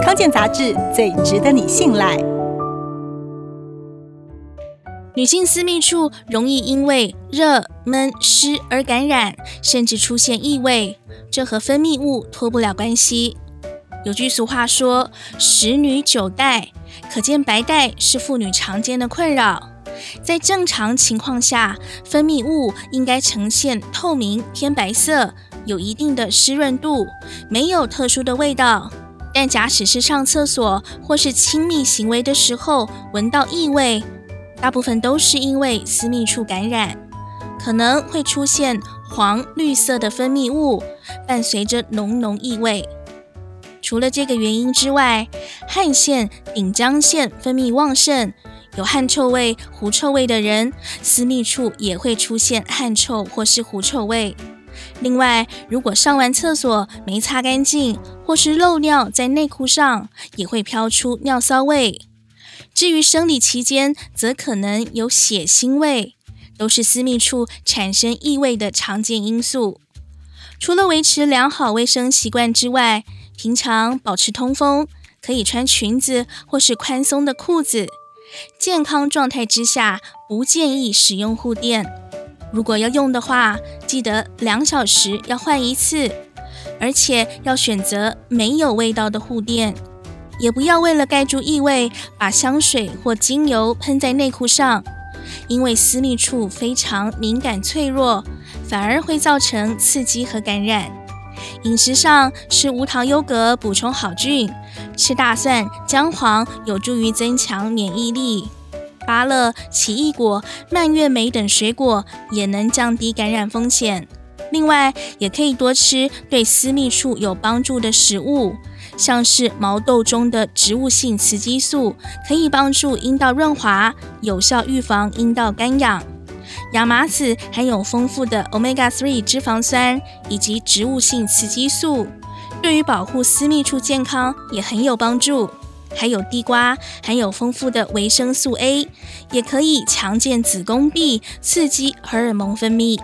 康健杂志最值得你信赖。女性私密处容易因为热、闷、湿而感染，甚至出现异味，这和分泌物脱不了关系。有句俗话说“十女九带”，可见白带是妇女常见的困扰。在正常情况下，分泌物应该呈现透明偏白色，有一定的湿润度，没有特殊的味道。但假使是上厕所或是亲密行为的时候闻到异味，大部分都是因为私密处感染，可能会出现黄绿色的分泌物，伴随着浓浓异味。除了这个原因之外，汗腺、顶浆腺分泌旺盛，有汗臭味、狐臭味的人，私密处也会出现汗臭或是狐臭味。另外，如果上完厕所没擦干净，或是漏尿在内裤上，也会飘出尿骚味。至于生理期间，则可能有血腥味，都是私密处产生异味的常见因素。除了维持良好卫生习惯之外，平常保持通风，可以穿裙子或是宽松的裤子。健康状态之下，不建议使用护垫。如果要用的话，记得两小时要换一次，而且要选择没有味道的护垫。也不要为了盖住异味，把香水或精油喷在内裤上，因为私密处非常敏感脆弱，反而会造成刺激和感染。饮食上吃无糖优格补充好菌，吃大蒜、姜黄有助于增强免疫力。芭乐、奇异果、蔓越莓等水果也能降低感染风险。另外，也可以多吃对私密处有帮助的食物。像是毛豆中的植物性雌激素，可以帮助阴道润滑，有效预防阴道干痒。亚麻籽含有丰富的 Omega-3 脂肪酸以及植物性雌激素，对于保护私密处健康也很有帮助。还有地瓜含有丰富的维生素 A，也可以强健子宫壁，刺激荷尔蒙分泌。